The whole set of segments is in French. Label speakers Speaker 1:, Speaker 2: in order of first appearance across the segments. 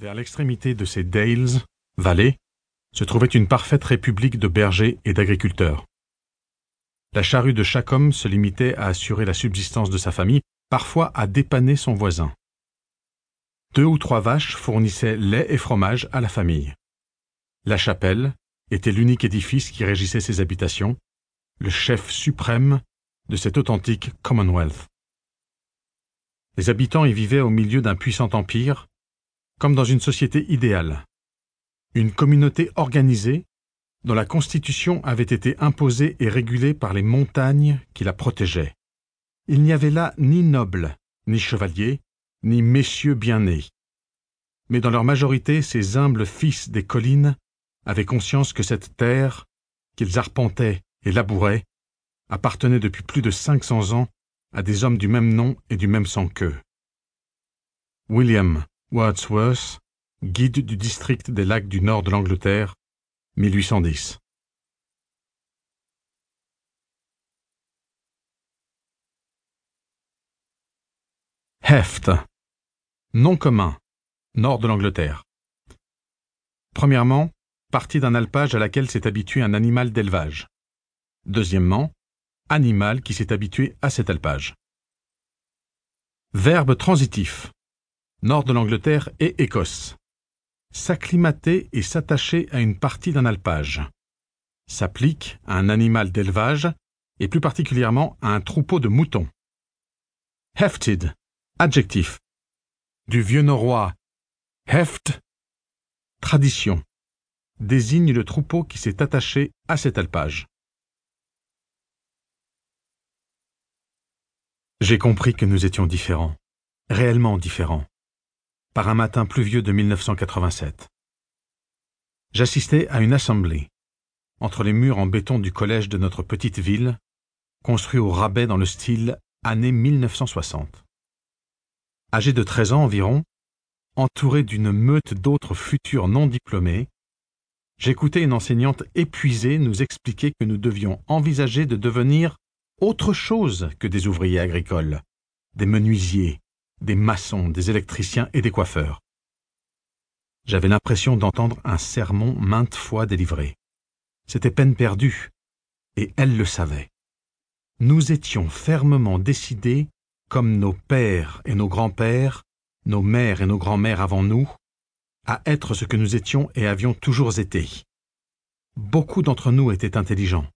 Speaker 1: Vers l'extrémité de ces dales, vallées, se trouvait une parfaite république de bergers et d'agriculteurs. La charrue de chaque homme se limitait à assurer la subsistance de sa famille, parfois à dépanner son voisin. Deux ou trois vaches fournissaient lait et fromage à la famille. La chapelle était l'unique édifice qui régissait ces habitations, le chef suprême de cet authentique Commonwealth. Les habitants y vivaient au milieu d'un puissant empire, comme dans une société idéale. Une communauté organisée, dont la constitution avait été imposée et régulée par les montagnes qui la protégeaient. Il n'y avait là ni nobles, ni chevaliers, ni messieurs bien nés. Mais dans leur majorité, ces humbles fils des collines avaient conscience que cette terre, qu'ils arpentaient et labouraient, appartenait depuis plus de cinq cents ans à des hommes du même nom et du même sang qu'eux. William Wordsworth, guide du district des lacs du nord de l'Angleterre, 1810. Heft. Nom commun. Nord de l'Angleterre. Premièrement, partie d'un alpage à laquelle s'est habitué un animal d'élevage. Deuxièmement, animal qui s'est habitué à cet alpage. Verbe transitif. Nord de l'Angleterre et Écosse. S'acclimater et s'attacher à une partie d'un alpage. S'applique à un animal d'élevage et plus particulièrement à un troupeau de moutons. Hefted. Adjectif. Du vieux norrois heft. Tradition. Désigne le troupeau qui s'est attaché à cet alpage. J'ai compris que nous étions différents, réellement différents, par un matin pluvieux de 1987. J'assistais à une assemblée, entre les murs en béton du collège de notre petite ville, construit au rabais dans le style année 1960. Âgé de 13 ans environ, entouré d'une meute d'autres futurs non diplômés, j'écoutais une enseignante épuisée nous expliquer que nous devions envisager de devenir autre chose que des ouvriers agricoles, des menuisiers, des maçons, des électriciens et des coiffeurs. J'avais l'impression d'entendre un sermon maintes fois délivré. C'était peine perdue, et elle le savait. Nous étions fermement décidés, comme nos pères et nos grands-pères, nos mères et nos grands-mères avant nous, à être ce que nous étions et avions toujours été. Beaucoup d'entre nous étaient intelligents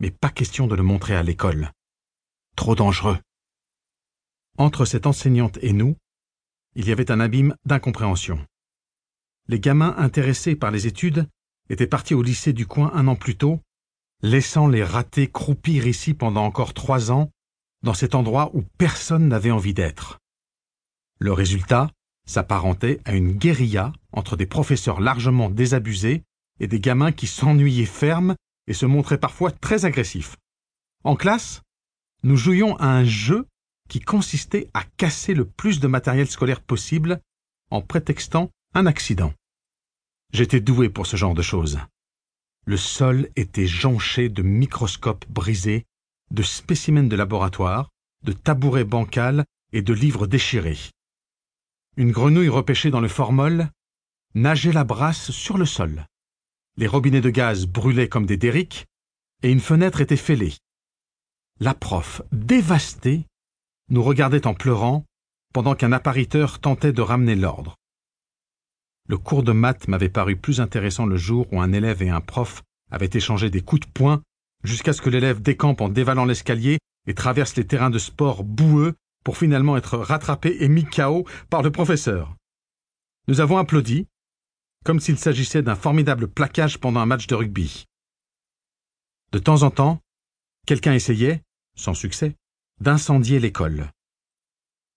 Speaker 1: mais pas question de le montrer à l'école. Trop dangereux. Entre cette enseignante et nous, il y avait un abîme d'incompréhension. Les gamins intéressés par les études étaient partis au lycée du coin un an plus tôt, laissant les ratés croupir ici pendant encore trois ans, dans cet endroit où personne n'avait envie d'être. Le résultat s'apparentait à une guérilla entre des professeurs largement désabusés et des gamins qui s'ennuyaient fermes et se montrait parfois très agressif. En classe, nous jouions à un jeu qui consistait à casser le plus de matériel scolaire possible en prétextant un accident. J'étais doué pour ce genre de choses. Le sol était jonché de microscopes brisés, de spécimens de laboratoire, de tabourets bancals et de livres déchirés. Une grenouille repêchée dans le formol nageait la brasse sur le sol les robinets de gaz brûlaient comme des derricks, et une fenêtre était fêlée. La prof, dévastée, nous regardait en pleurant, pendant qu'un appariteur tentait de ramener l'ordre. Le cours de maths m'avait paru plus intéressant le jour où un élève et un prof avaient échangé des coups de poing jusqu'à ce que l'élève décampe en dévalant l'escalier et traverse les terrains de sport boueux pour finalement être rattrapé et mis KO par le professeur. Nous avons applaudi, comme s'il s'agissait d'un formidable plaquage pendant un match de rugby. De temps en temps, quelqu'un essayait, sans succès, d'incendier l'école.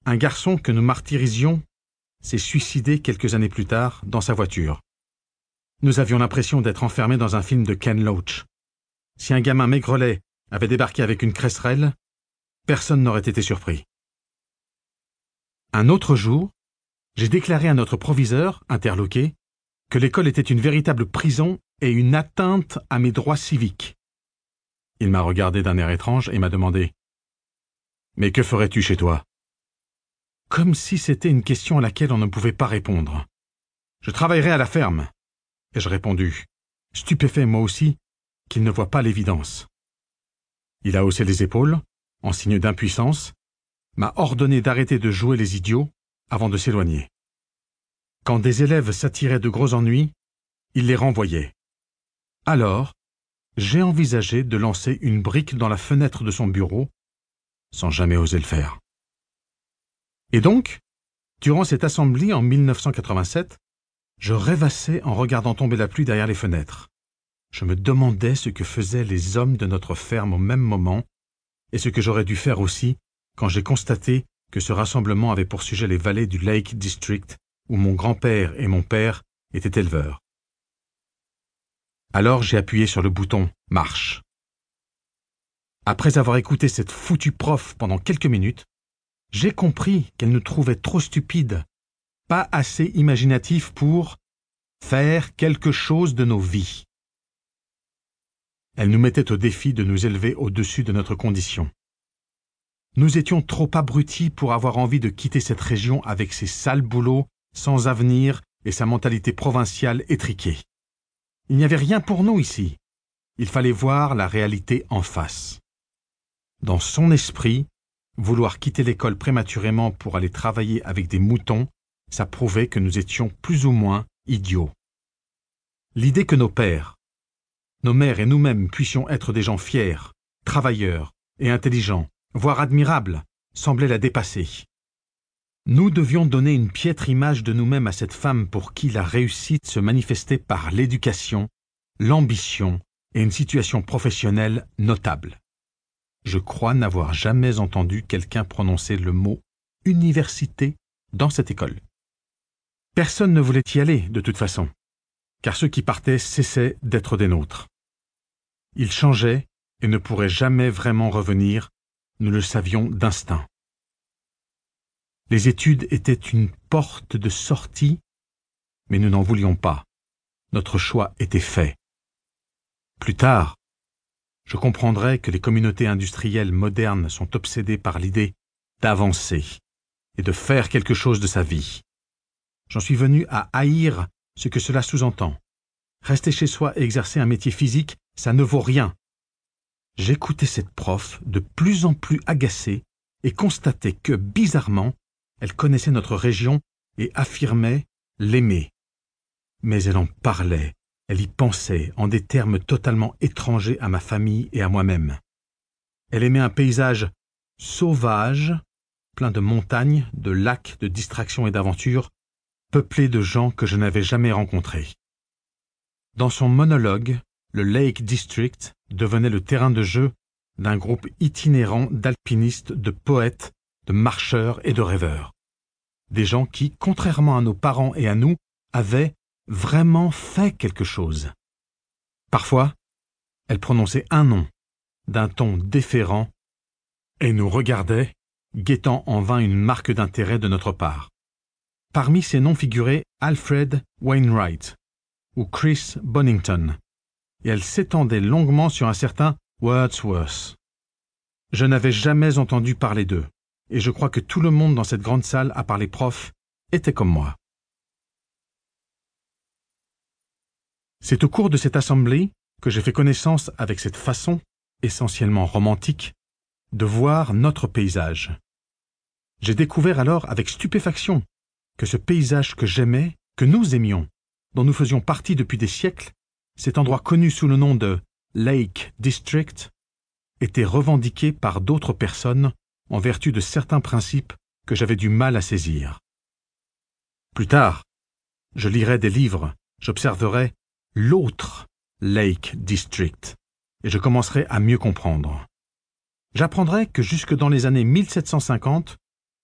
Speaker 1: Un garçon que nous martyrisions s'est suicidé quelques années plus tard dans sa voiture. Nous avions l'impression d'être enfermés dans un film de Ken Loach. Si un gamin maigrelet avait débarqué avec une cresserelle, personne n'aurait été surpris. Un autre jour, j'ai déclaré à notre proviseur, interloqué, que l'école était une véritable prison et une atteinte à mes droits civiques. Il m'a regardé d'un air étrange et m'a demandé Mais que ferais-tu chez toi? Comme si c'était une question à laquelle on ne pouvait pas répondre. Je travaillerai à la ferme. Ai-je répondu, stupéfait moi aussi, qu'il ne voit pas l'évidence. Il a haussé les épaules, en signe d'impuissance, m'a ordonné d'arrêter de jouer les idiots avant de s'éloigner. Quand des élèves s'attiraient de gros ennuis, il les renvoyait. Alors, j'ai envisagé de lancer une brique dans la fenêtre de son bureau, sans jamais oser le faire. Et donc, durant cette assemblée en 1987, je rêvassais en regardant tomber la pluie derrière les fenêtres. Je me demandais ce que faisaient les hommes de notre ferme au même moment, et ce que j'aurais dû faire aussi quand j'ai constaté que ce rassemblement avait pour sujet les vallées du Lake District, où mon grand-père et mon père étaient éleveurs. Alors j'ai appuyé sur le bouton Marche. Après avoir écouté cette foutue prof pendant quelques minutes, j'ai compris qu'elle nous trouvait trop stupides, pas assez imaginatifs pour faire quelque chose de nos vies. Elle nous mettait au défi de nous élever au-dessus de notre condition. Nous étions trop abrutis pour avoir envie de quitter cette région avec ses sales boulots, sans avenir et sa mentalité provinciale étriquée. Il n'y avait rien pour nous ici. Il fallait voir la réalité en face. Dans son esprit, Vouloir quitter l'école prématurément pour aller travailler avec des moutons, ça prouvait que nous étions plus ou moins idiots. L'idée que nos pères, nos mères et nous-mêmes puissions être des gens fiers, travailleurs et intelligents, voire admirables, semblait la dépasser. Nous devions donner une piètre image de nous-mêmes à cette femme pour qui la réussite se manifestait par l'éducation, l'ambition et une situation professionnelle notable. Je crois n'avoir jamais entendu quelqu'un prononcer le mot université dans cette école. Personne ne voulait y aller, de toute façon, car ceux qui partaient cessaient d'être des nôtres. Ils changeaient et ne pourraient jamais vraiment revenir, nous le savions d'instinct. Les études étaient une porte de sortie, mais nous n'en voulions pas. Notre choix était fait. Plus tard, je comprendrais que les communautés industrielles modernes sont obsédées par l'idée d'avancer et de faire quelque chose de sa vie. J'en suis venu à haïr ce que cela sous-entend. Rester chez soi et exercer un métier physique, ça ne vaut rien. J'écoutais cette prof de plus en plus agacée et constatais que, bizarrement, elle connaissait notre région et affirmait l'aimer. Mais elle en parlait elle y pensait en des termes totalement étrangers à ma famille et à moi-même. Elle aimait un paysage sauvage, plein de montagnes, de lacs, de distractions et d'aventures, peuplé de gens que je n'avais jamais rencontrés. Dans son monologue, le Lake District devenait le terrain de jeu d'un groupe itinérant d'alpinistes, de poètes, de marcheurs et de rêveurs. Des gens qui, contrairement à nos parents et à nous, avaient, vraiment fait quelque chose. Parfois, elle prononçait un nom, d'un ton déférent, et nous regardait, guettant en vain une marque d'intérêt de notre part. Parmi ces noms figurait Alfred Wainwright ou Chris Bonington, et elle s'étendait longuement sur un certain Wordsworth. Je n'avais jamais entendu parler d'eux, et je crois que tout le monde dans cette grande salle, à part les profs, était comme moi. C'est au cours de cette assemblée que j'ai fait connaissance avec cette façon, essentiellement romantique, de voir notre paysage. J'ai découvert alors avec stupéfaction que ce paysage que j'aimais, que nous aimions, dont nous faisions partie depuis des siècles, cet endroit connu sous le nom de Lake District, était revendiqué par d'autres personnes en vertu de certains principes que j'avais du mal à saisir. Plus tard, je lirai des livres, j'observerai l'autre Lake District, et je commencerai à mieux comprendre. J'apprendrai que jusque dans les années 1750,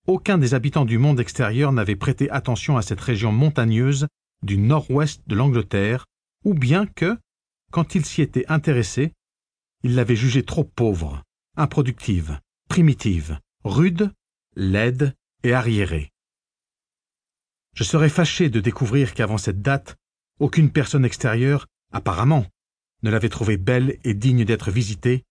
Speaker 1: aucun des habitants du monde extérieur n'avait prêté attention à cette région montagneuse du nord-ouest de l'Angleterre, ou bien que, quand il s'y était intéressé, il l'avait jugée trop pauvre, improductive, primitive, rude, laide et arriérée. Je serais fâché de découvrir qu'avant cette date, aucune personne extérieure, apparemment, ne l'avait trouvée belle et digne d'être visitée,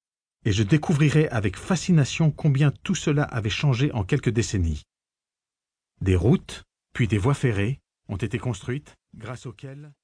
Speaker 1: et je découvrirais avec fascination combien tout cela avait changé en quelques décennies. Des routes, puis des voies ferrées ont été construites, grâce auquel